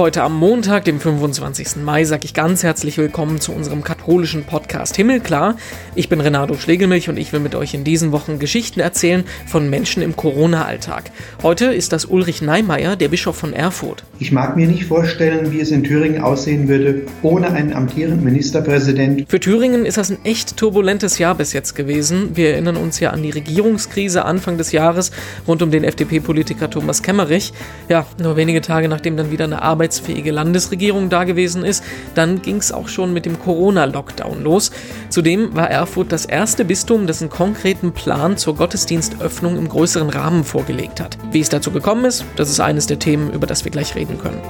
Heute am Montag, dem 25. Mai, sage ich ganz herzlich willkommen zu unserem katholischen Podcast Himmelklar. Ich bin Renato Schlegelmilch und ich will mit euch in diesen Wochen Geschichten erzählen von Menschen im Corona-Alltag. Heute ist das Ulrich Neimeyer, der Bischof von Erfurt. Ich mag mir nicht vorstellen, wie es in Thüringen aussehen würde ohne einen amtierenden Ministerpräsident. Für Thüringen ist das ein echt turbulentes Jahr bis jetzt gewesen. Wir erinnern uns ja an die Regierungskrise Anfang des Jahres rund um den FDP-Politiker Thomas Kemmerich. Ja, nur wenige Tage nachdem dann wieder eine Arbeit arbeitsfähige Landesregierung da gewesen ist, dann ging es auch schon mit dem Corona-Lockdown los. Zudem war Erfurt das erste Bistum, das einen konkreten Plan zur Gottesdienstöffnung im größeren Rahmen vorgelegt hat. Wie es dazu gekommen ist, das ist eines der Themen, über das wir gleich reden können.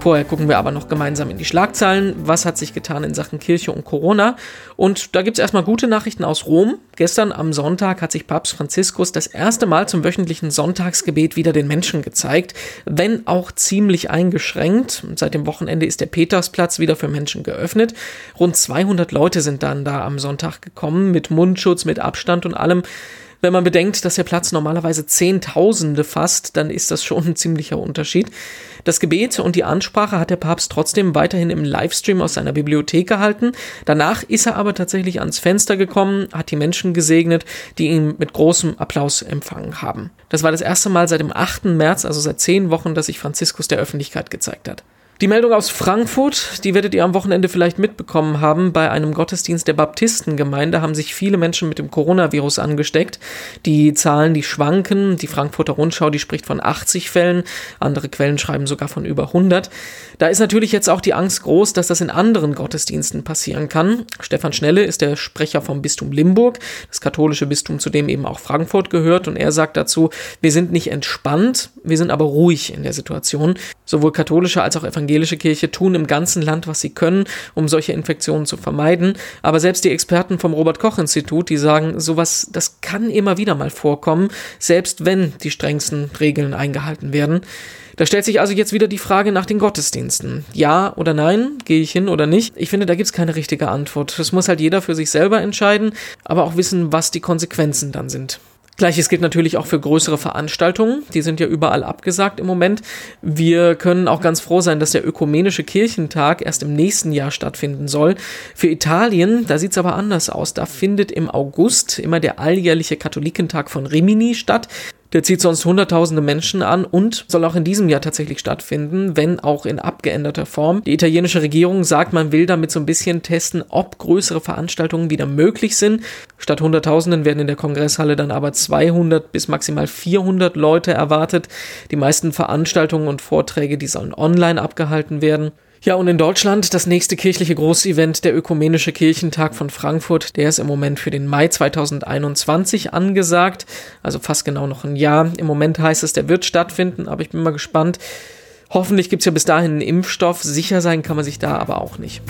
Vorher gucken wir aber noch gemeinsam in die Schlagzeilen. Was hat sich getan in Sachen Kirche und Corona? Und da gibt es erstmal gute Nachrichten aus Rom. Gestern am Sonntag hat sich Papst Franziskus das erste Mal zum wöchentlichen Sonntagsgebet wieder den Menschen gezeigt, wenn auch ziemlich eingeschränkt. Seit dem Wochenende ist der Petersplatz wieder für Menschen geöffnet. Rund 200 Leute sind dann da am Sonntag gekommen, mit Mundschutz, mit Abstand und allem. Wenn man bedenkt, dass der Platz normalerweise Zehntausende fasst, dann ist das schon ein ziemlicher Unterschied. Das Gebet und die Ansprache hat der Papst trotzdem weiterhin im Livestream aus seiner Bibliothek gehalten. Danach ist er aber tatsächlich ans Fenster gekommen, hat die Menschen gesegnet, die ihn mit großem Applaus empfangen haben. Das war das erste Mal seit dem 8. März, also seit zehn Wochen, dass sich Franziskus der Öffentlichkeit gezeigt hat. Die Meldung aus Frankfurt, die werdet ihr am Wochenende vielleicht mitbekommen haben. Bei einem Gottesdienst der Baptistengemeinde haben sich viele Menschen mit dem Coronavirus angesteckt. Die Zahlen, die schwanken. Die Frankfurter Rundschau, die spricht von 80 Fällen. Andere Quellen schreiben sogar von über 100. Da ist natürlich jetzt auch die Angst groß, dass das in anderen Gottesdiensten passieren kann. Stefan Schnelle ist der Sprecher vom Bistum Limburg, das katholische Bistum, zu dem eben auch Frankfurt gehört. Und er sagt dazu, wir sind nicht entspannt, wir sind aber ruhig in der Situation. Sowohl katholische als auch evangelische evangelische Kirche tun im ganzen Land, was sie können, um solche Infektionen zu vermeiden. Aber selbst die Experten vom Robert Koch Institut, die sagen, sowas, das kann immer wieder mal vorkommen, selbst wenn die strengsten Regeln eingehalten werden. Da stellt sich also jetzt wieder die Frage nach den Gottesdiensten. Ja oder nein? Gehe ich hin oder nicht? Ich finde, da gibt es keine richtige Antwort. Das muss halt jeder für sich selber entscheiden, aber auch wissen, was die Konsequenzen dann sind. Gleiches gilt natürlich auch für größere Veranstaltungen. Die sind ja überall abgesagt im Moment. Wir können auch ganz froh sein, dass der ökumenische Kirchentag erst im nächsten Jahr stattfinden soll. Für Italien, da sieht's aber anders aus. Da findet im August immer der alljährliche Katholikentag von Rimini statt. Der zieht sonst hunderttausende Menschen an und soll auch in diesem Jahr tatsächlich stattfinden, wenn auch in abgeänderter Form. Die italienische Regierung sagt, man will damit so ein bisschen testen, ob größere Veranstaltungen wieder möglich sind. Statt hunderttausenden werden in der Kongresshalle dann aber 200 bis maximal 400 Leute erwartet. Die meisten Veranstaltungen und Vorträge, die sollen online abgehalten werden. Ja, und in Deutschland das nächste kirchliche Großevent, der Ökumenische Kirchentag von Frankfurt, der ist im Moment für den Mai 2021 angesagt, also fast genau noch ein Jahr. Im Moment heißt es, der wird stattfinden, aber ich bin mal gespannt. Hoffentlich gibt's ja bis dahin einen Impfstoff, sicher sein kann man sich da aber auch nicht.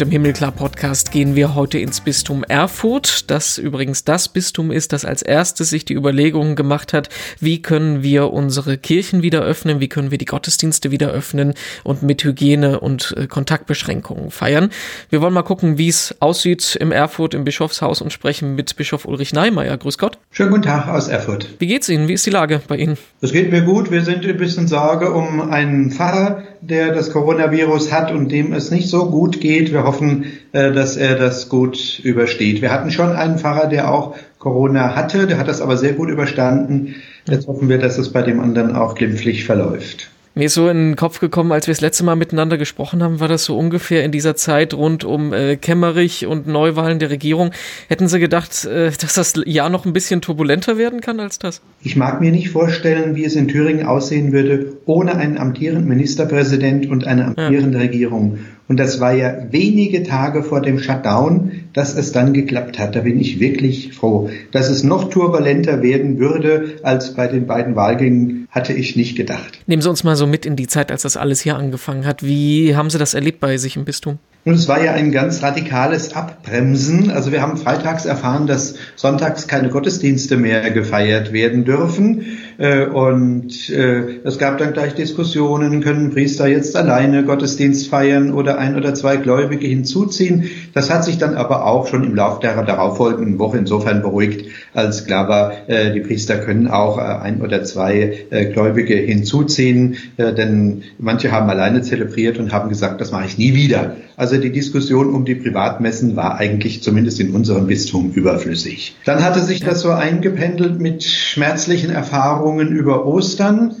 Und im Himmelklar-Podcast gehen wir heute ins Bistum Erfurt, das übrigens das Bistum ist, das als erstes sich die Überlegungen gemacht hat, wie können wir unsere Kirchen wieder öffnen, wie können wir die Gottesdienste wieder öffnen und mit Hygiene und äh, Kontaktbeschränkungen feiern. Wir wollen mal gucken, wie es aussieht im Erfurt im Bischofshaus und sprechen mit Bischof Ulrich Neimeyer. Grüß Gott. Schönen guten Tag aus Erfurt. Wie geht's Ihnen? Wie ist die Lage bei Ihnen? Es geht mir gut. Wir sind ein bisschen Sorge um einen Pfarrer, der das Coronavirus hat und dem es nicht so gut geht. Wir hoffen, äh, dass er das gut übersteht. Wir hatten schon einen Pfarrer, der auch Corona hatte, der hat das aber sehr gut überstanden. Jetzt hoffen wir, dass es bei dem anderen auch glimpflich verläuft. Mir ist so in den Kopf gekommen, als wir das letzte Mal miteinander gesprochen haben, war das so ungefähr in dieser Zeit rund um äh, Kemmerich und Neuwahlen der Regierung. Hätten Sie gedacht, äh, dass das Jahr noch ein bisschen turbulenter werden kann als das? Ich mag mir nicht vorstellen, wie es in Thüringen aussehen würde, ohne einen amtierenden Ministerpräsident und eine amtierende ja. Regierung. Und das war ja wenige Tage vor dem Shutdown, dass es dann geklappt hat. Da bin ich wirklich froh. Dass es noch turbulenter werden würde als bei den beiden Wahlgängen, hatte ich nicht gedacht. Nehmen Sie uns mal so mit in die Zeit, als das alles hier angefangen hat. Wie haben Sie das erlebt bei sich im Bistum? Und es war ja ein ganz radikales Abbremsen. Also wir haben freitags erfahren, dass sonntags keine Gottesdienste mehr gefeiert werden dürfen. Äh, und äh, es gab dann gleich Diskussionen, können Priester jetzt alleine Gottesdienst feiern oder ein oder zwei Gläubige hinzuziehen. Das hat sich dann aber auch schon im Laufe der darauffolgenden Woche insofern beruhigt, als klar war, äh, die Priester können auch äh, ein oder zwei äh, Gläubige hinzuziehen, denn manche haben alleine zelebriert und haben gesagt, das mache ich nie wieder. Also die Diskussion um die Privatmessen war eigentlich zumindest in unserem Bistum überflüssig. Dann hatte sich das so eingependelt mit schmerzlichen Erfahrungen über Ostern.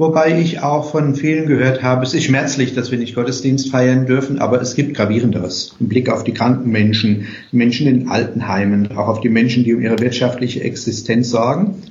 Wobei ich auch von vielen gehört habe, es ist schmerzlich, dass wir nicht Gottesdienst feiern dürfen, aber es gibt gravierenderes. Im Blick auf die kranken Menschen, Menschen in Altenheimen, auch auf die Menschen, die um ihre wirtschaftliche Existenz sorgen.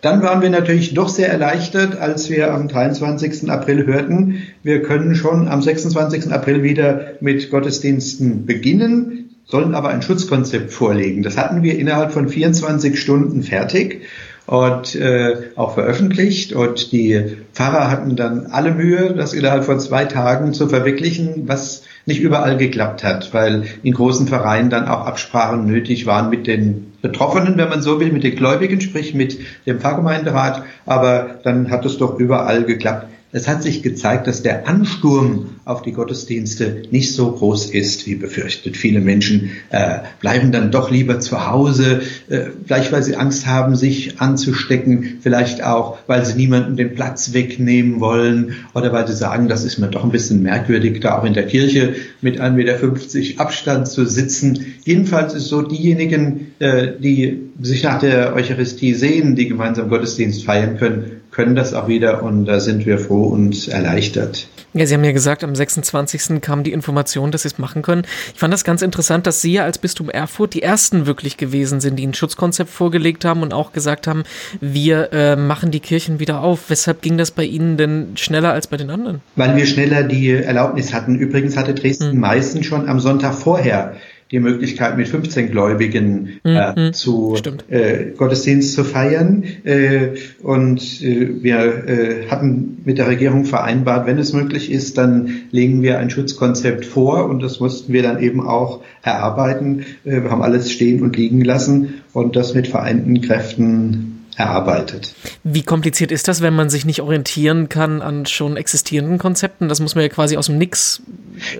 Dann waren wir natürlich doch sehr erleichtert, als wir am 23. April hörten, wir können schon am 26. April wieder mit Gottesdiensten beginnen, sollen aber ein Schutzkonzept vorlegen. Das hatten wir innerhalb von 24 Stunden fertig und äh, auch veröffentlicht. Und die Pfarrer hatten dann alle Mühe, das innerhalb von zwei Tagen zu verwirklichen, was nicht überall geklappt hat, weil in großen Vereinen dann auch Absprachen nötig waren mit den Betroffenen, wenn man so will, mit den Gläubigen, sprich mit dem Pfarrgemeinderat. Aber dann hat es doch überall geklappt. Es hat sich gezeigt, dass der Ansturm auf die Gottesdienste nicht so groß ist, wie befürchtet. Viele Menschen äh, bleiben dann doch lieber zu Hause, äh, vielleicht weil sie Angst haben, sich anzustecken, vielleicht auch, weil sie niemanden den Platz wegnehmen wollen oder weil sie sagen, das ist mir doch ein bisschen merkwürdig, da auch in der Kirche mit 1,50 Meter Abstand zu sitzen. Jedenfalls ist so, diejenigen, äh, die sich nach der Eucharistie sehen, die gemeinsam Gottesdienst feiern können, können das auch wieder und da sind wir froh und erleichtert. Ja, Sie haben ja gesagt, am 26. kam die Information, dass Sie es machen können. Ich fand das ganz interessant, dass Sie ja als Bistum Erfurt die ersten wirklich gewesen sind, die ein Schutzkonzept vorgelegt haben und auch gesagt haben, wir äh, machen die Kirchen wieder auf. Weshalb ging das bei Ihnen denn schneller als bei den anderen? Weil wir schneller die Erlaubnis hatten. Übrigens hatte Dresden-Meißen hm. schon am Sonntag vorher die Möglichkeit, mit 15 Gläubigen äh, mhm, zu äh, Gottesdienst zu feiern. Äh, und äh, wir äh, hatten mit der Regierung vereinbart, wenn es möglich ist, dann legen wir ein Schutzkonzept vor und das mussten wir dann eben auch erarbeiten. Äh, wir haben alles stehen und liegen lassen und das mit vereinten Kräften erarbeitet. Wie kompliziert ist das, wenn man sich nicht orientieren kann an schon existierenden Konzepten? Das muss man ja quasi aus dem Nix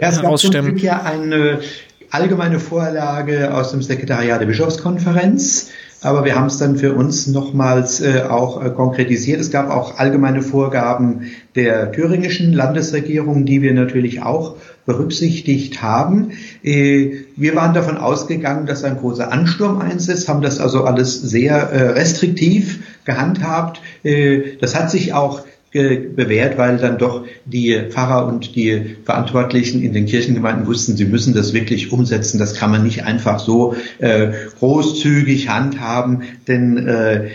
ja, es herausstemmen. Es ja eine allgemeine Vorlage aus dem Sekretariat der Bischofskonferenz, aber wir haben es dann für uns nochmals äh, auch äh, konkretisiert. Es gab auch allgemeine Vorgaben der thüringischen Landesregierung, die wir natürlich auch berücksichtigt haben. Äh, wir waren davon ausgegangen, dass ein großer Ansturm einsetzt, haben das also alles sehr äh, restriktiv gehandhabt. Äh, das hat sich auch bewährt, weil dann doch die Pfarrer und die Verantwortlichen in den Kirchengemeinden wussten, sie müssen das wirklich umsetzen. Das kann man nicht einfach so äh, großzügig handhaben, denn äh,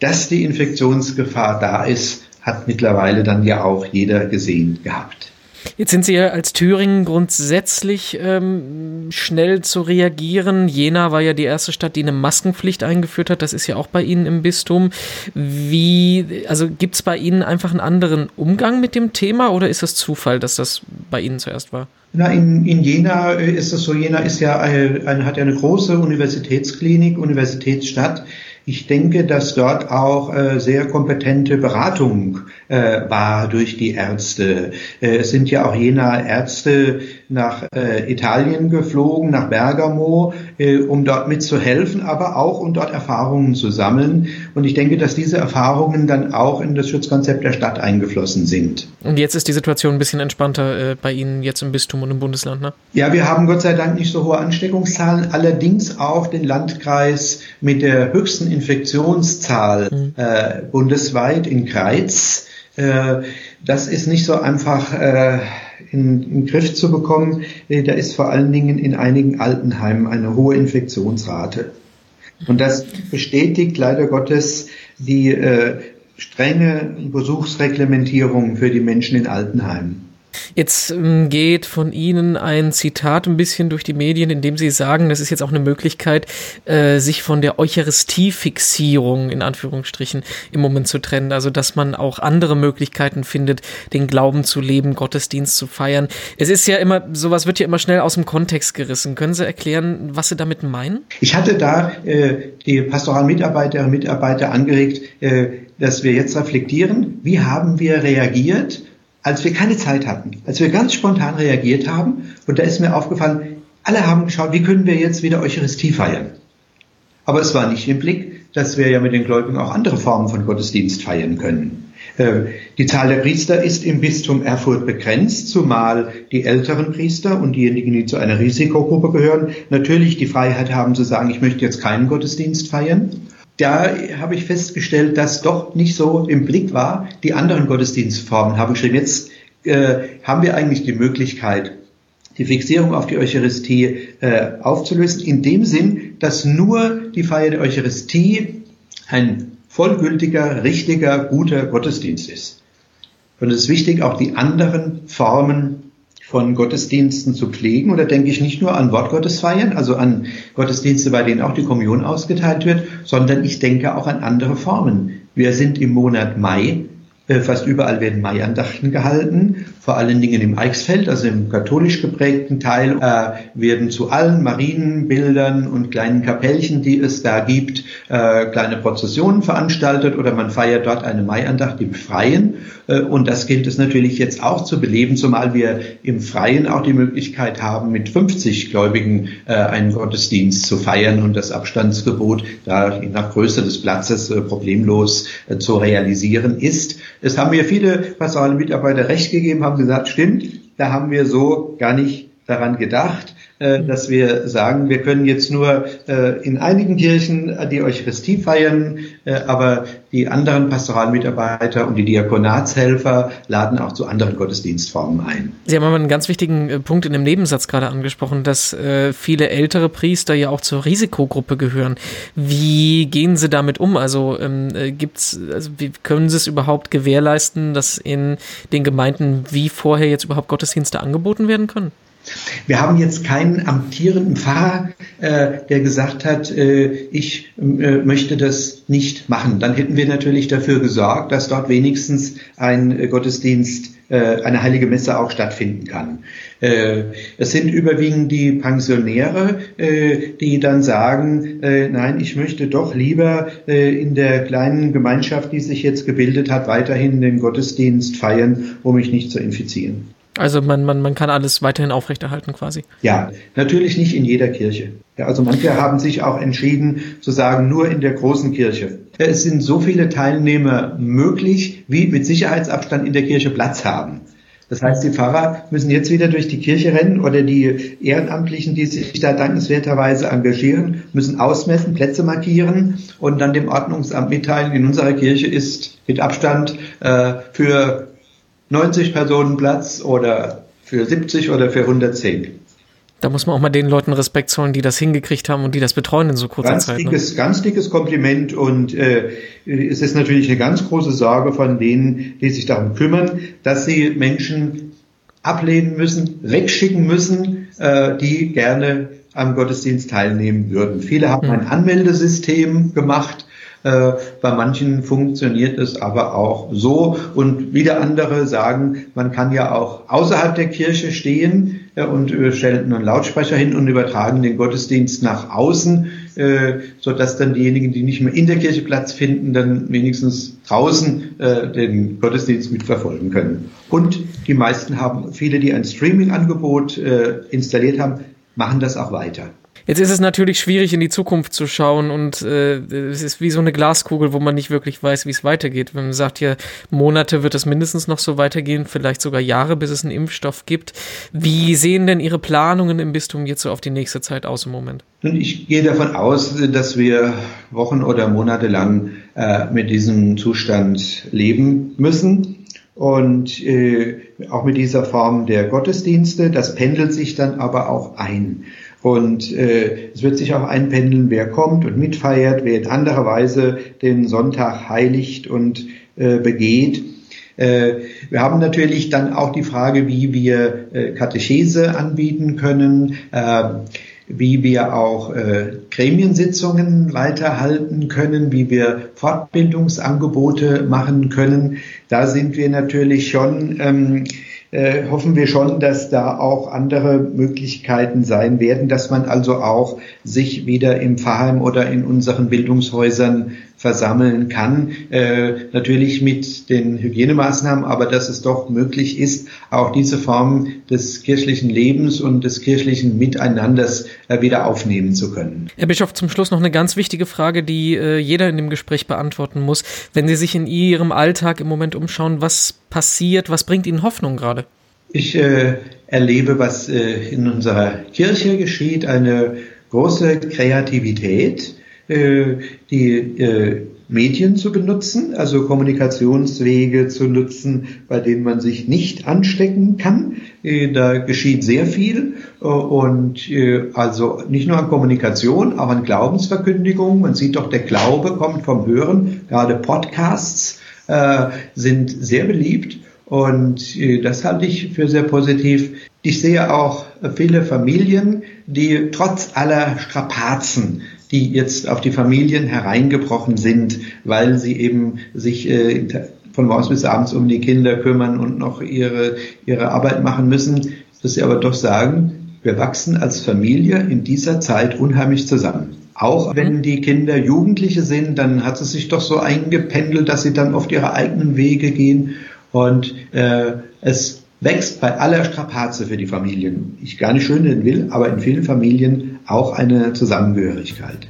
dass die Infektionsgefahr da ist, hat mittlerweile dann ja auch jeder gesehen gehabt. Jetzt sind Sie ja als Thüringen grundsätzlich ähm, schnell zu reagieren. Jena war ja die erste Stadt, die eine Maskenpflicht eingeführt hat. Das ist ja auch bei Ihnen im Bistum. Wie, also gibt es bei Ihnen einfach einen anderen Umgang mit dem Thema oder ist es Zufall, dass das bei Ihnen zuerst war? Na, in, in Jena ist es so, Jena ist ja eine, eine, hat ja eine große Universitätsklinik, Universitätsstadt. Ich denke, dass dort auch äh, sehr kompetente Beratung äh, war durch die Ärzte. Äh, es sind ja auch jener Ärzte nach äh, Italien geflogen, nach Bergamo, äh, um dort mitzuhelfen, aber auch um dort Erfahrungen zu sammeln. Und ich denke, dass diese Erfahrungen dann auch in das Schutzkonzept der Stadt eingeflossen sind. Und jetzt ist die Situation ein bisschen entspannter äh, bei Ihnen jetzt im Bistum und im Bundesland, ne? Ja, wir haben Gott sei Dank nicht so hohe Ansteckungszahlen, allerdings auch den Landkreis mit der höchsten Infektionszahl mhm. äh, bundesweit in Greiz. Äh, das ist nicht so einfach äh, in, in den Griff zu bekommen. Äh, da ist vor allen Dingen in einigen Altenheimen eine hohe Infektionsrate. Und das bestätigt leider Gottes die äh, strenge Besuchsreglementierung für die Menschen in Altenheimen. Jetzt ähm, geht von Ihnen ein Zitat ein bisschen durch die Medien, in dem Sie sagen, das ist jetzt auch eine Möglichkeit, äh, sich von der Eucharistiefixierung in Anführungsstrichen im Moment zu trennen. Also, dass man auch andere Möglichkeiten findet, den Glauben zu leben, Gottesdienst zu feiern. Es ist ja immer, sowas wird ja immer schnell aus dem Kontext gerissen. Können Sie erklären, was Sie damit meinen? Ich hatte da äh, die pastoralen Mitarbeiterinnen und Mitarbeiter angeregt, äh, dass wir jetzt reflektieren, wie haben wir reagiert als wir keine Zeit hatten, als wir ganz spontan reagiert haben. Und da ist mir aufgefallen, alle haben geschaut, wie können wir jetzt wieder Eucharistie feiern. Aber es war nicht im Blick, dass wir ja mit den Gläubigen auch andere Formen von Gottesdienst feiern können. Äh, die Zahl der Priester ist im Bistum Erfurt begrenzt, zumal die älteren Priester und diejenigen, die zu einer Risikogruppe gehören, natürlich die Freiheit haben zu sagen, ich möchte jetzt keinen Gottesdienst feiern. Da habe ich festgestellt, dass doch nicht so im Blick war. Die anderen Gottesdienstformen haben geschrieben, jetzt äh, haben wir eigentlich die Möglichkeit, die Fixierung auf die Eucharistie äh, aufzulösen, in dem Sinn, dass nur die Feier der Eucharistie ein vollgültiger, richtiger, guter Gottesdienst ist. Und es ist wichtig, auch die anderen Formen von Gottesdiensten zu pflegen. Und da denke ich nicht nur an Wortgottesfeiern, also an Gottesdienste, bei denen auch die Kommunion ausgeteilt wird, sondern ich denke auch an andere Formen. Wir sind im Monat Mai fast überall werden Maiandachten gehalten, vor allen Dingen im Eichsfeld, also im katholisch geprägten Teil, äh, werden zu allen Marienbildern und kleinen Kapellchen, die es da gibt, äh, kleine Prozessionen veranstaltet oder man feiert dort eine Maiandacht im Freien. Äh, und das gilt es natürlich jetzt auch zu beleben, zumal wir im Freien auch die Möglichkeit haben, mit 50 Gläubigen äh, einen Gottesdienst zu feiern und das Abstandsgebot da nach Größe des Platzes äh, problemlos äh, zu realisieren ist. Es haben mir viele pastorale Mitarbeiter recht gegeben, haben gesagt, stimmt, da haben wir so gar nicht daran gedacht. Äh, dass wir sagen, wir können jetzt nur äh, in einigen Kirchen die Eucharistie feiern, äh, aber die anderen Pastoralmitarbeiter und die Diakonatshelfer laden auch zu anderen Gottesdienstformen ein. Sie haben aber einen ganz wichtigen Punkt in dem Nebensatz gerade angesprochen, dass viele ältere Priester ja auch zur Risikogruppe gehören. Wie gehen Sie damit um? Also ähm, gibt's, also wie können Sie es überhaupt gewährleisten, dass in den Gemeinden wie vorher jetzt überhaupt Gottesdienste angeboten werden können? Wir haben jetzt keinen amtierenden Pfarrer, äh, der gesagt hat, äh, ich äh, möchte das nicht machen. Dann hätten wir natürlich dafür gesorgt, dass dort wenigstens ein äh, Gottesdienst, äh, eine heilige Messe auch stattfinden kann. Äh, es sind überwiegend die Pensionäre, die dann sagen, nein, ich möchte doch lieber in der kleinen Gemeinschaft, die sich jetzt gebildet hat, weiterhin den Gottesdienst feiern, um mich nicht zu infizieren. Also man, man, man kann alles weiterhin aufrechterhalten quasi. Ja, natürlich nicht in jeder Kirche. Ja, also manche haben sich auch entschieden zu sagen, nur in der großen Kirche. Es sind so viele Teilnehmer möglich, wie mit Sicherheitsabstand in der Kirche Platz haben. Das heißt, die Pfarrer müssen jetzt wieder durch die Kirche rennen oder die Ehrenamtlichen, die sich da dankenswerterweise engagieren, müssen ausmessen, Plätze markieren und dann dem Ordnungsamt mitteilen, in unserer Kirche ist mit Abstand äh, für 90 Personen Platz oder für 70 oder für 110. Da muss man auch mal den Leuten Respekt zollen, die das hingekriegt haben und die das betreuen in so kurzer ganz Zeit. Ne? Dickes, ne? Ganz dickes Kompliment und äh, es ist natürlich eine ganz große Sorge von denen, die sich darum kümmern, dass sie Menschen ablehnen müssen, wegschicken müssen, äh, die gerne am Gottesdienst teilnehmen würden. Viele haben hm. ein Anmeldesystem gemacht, äh, bei manchen funktioniert es aber auch so. Und wieder andere sagen, man kann ja auch außerhalb der Kirche stehen äh, und äh, stellen einen Lautsprecher hin und übertragen den Gottesdienst nach außen, äh, so dass dann diejenigen, die nicht mehr in der Kirche Platz finden, dann wenigstens draußen äh, den Gottesdienst mitverfolgen können. Und die meisten haben, viele, die ein Streaming-Angebot äh, installiert haben, machen das auch weiter. Jetzt ist es natürlich schwierig, in die Zukunft zu schauen und äh, es ist wie so eine Glaskugel, wo man nicht wirklich weiß, wie es weitergeht. Wenn man sagt, ja, Monate wird es mindestens noch so weitergehen, vielleicht sogar Jahre, bis es einen Impfstoff gibt. Wie sehen denn Ihre Planungen im Bistum jetzt so auf die nächste Zeit aus im Moment? Ich gehe davon aus, dass wir Wochen oder Monate lang äh, mit diesem Zustand leben müssen und äh, auch mit dieser Form der Gottesdienste. Das pendelt sich dann aber auch ein. Und äh, es wird sich auch einpendeln, wer kommt und mitfeiert, wer in anderer Weise den Sonntag heiligt und äh, begeht. Äh, wir haben natürlich dann auch die Frage, wie wir äh, Katechese anbieten können, äh, wie wir auch äh, Gremiensitzungen weiterhalten können, wie wir Fortbildungsangebote machen können. Da sind wir natürlich schon ähm, äh, hoffen wir schon, dass da auch andere Möglichkeiten sein werden, dass man also auch sich wieder im Pfarrheim oder in unseren Bildungshäusern versammeln kann. Äh, natürlich mit den Hygienemaßnahmen, aber dass es doch möglich ist, auch diese Form des kirchlichen Lebens und des kirchlichen Miteinanders äh, wieder aufnehmen zu können. Herr Bischof, zum Schluss noch eine ganz wichtige Frage, die äh, jeder in dem Gespräch beantworten muss. Wenn Sie sich in Ihrem Alltag im Moment umschauen, was passiert, was bringt Ihnen Hoffnung gerade? Ich äh, erlebe, was äh, in unserer Kirche geschieht, eine große Kreativität, die äh, Medien zu benutzen, also Kommunikationswege zu nutzen, bei denen man sich nicht anstecken kann. Äh, da geschieht sehr viel äh, und äh, also nicht nur an Kommunikation, auch an Glaubensverkündigung. Man sieht doch, der Glaube kommt vom Hören. Gerade Podcasts sind sehr beliebt und das halte ich für sehr positiv. Ich sehe auch viele Familien, die trotz aller Strapazen die jetzt auf die Familien hereingebrochen sind, weil sie eben sich äh, von morgens bis abends um die Kinder kümmern und noch ihre, ihre Arbeit machen müssen, dass sie aber doch sagen, wir wachsen als Familie in dieser Zeit unheimlich zusammen. Auch wenn mhm. die Kinder Jugendliche sind, dann hat es sich doch so eingependelt, dass sie dann oft ihre eigenen Wege gehen und äh, es wächst bei aller Strapaze für die Familien. Ich gar nicht schön will, aber in vielen Familien auch eine Zusammengehörigkeit.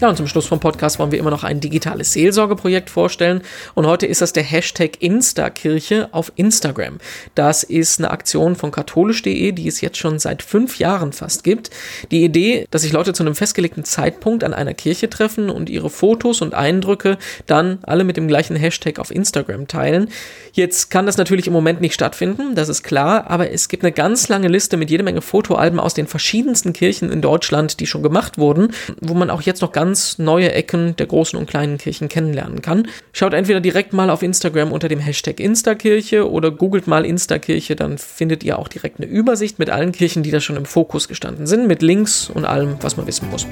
Ja, und zum Schluss vom Podcast wollen wir immer noch ein digitales Seelsorgeprojekt vorstellen. Und heute ist das der Hashtag Instakirche auf Instagram. Das ist eine Aktion von katholisch.de, die es jetzt schon seit fünf Jahren fast gibt. Die Idee, dass sich Leute zu einem festgelegten Zeitpunkt an einer Kirche treffen und ihre Fotos und Eindrücke dann alle mit dem gleichen Hashtag auf Instagram teilen. Jetzt kann das natürlich im Moment nicht stattfinden, das ist klar, aber es gibt eine ganz lange Liste mit jede Menge Fotoalben aus den verschiedensten Kirchen in Deutschland, die schon gemacht wurden, wo man auch jetzt noch ganz ganz neue Ecken der großen und kleinen Kirchen kennenlernen kann. Schaut entweder direkt mal auf Instagram unter dem Hashtag Instakirche oder googelt mal Instakirche, dann findet ihr auch direkt eine Übersicht mit allen Kirchen, die da schon im Fokus gestanden sind, mit Links und allem, was man wissen muss.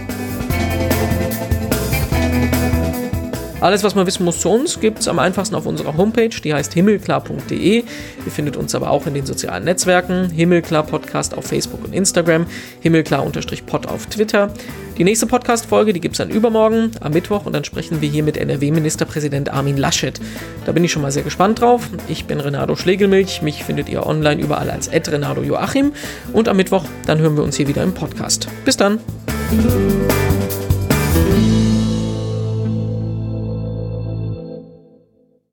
Alles, was man wissen muss zu uns, gibt es am einfachsten auf unserer Homepage, die heißt himmelklar.de. Ihr findet uns aber auch in den sozialen Netzwerken, Himmelklar Podcast auf Facebook und Instagram, Himmelklar-Pod auf Twitter. Die nächste Podcast-Folge, die gibt es dann übermorgen, am Mittwoch, und dann sprechen wir hier mit NRW-Ministerpräsident Armin Laschet. Da bin ich schon mal sehr gespannt drauf. Ich bin Renato Schlegelmilch, mich findet ihr online überall als Renato Joachim und am Mittwoch, dann hören wir uns hier wieder im Podcast. Bis dann!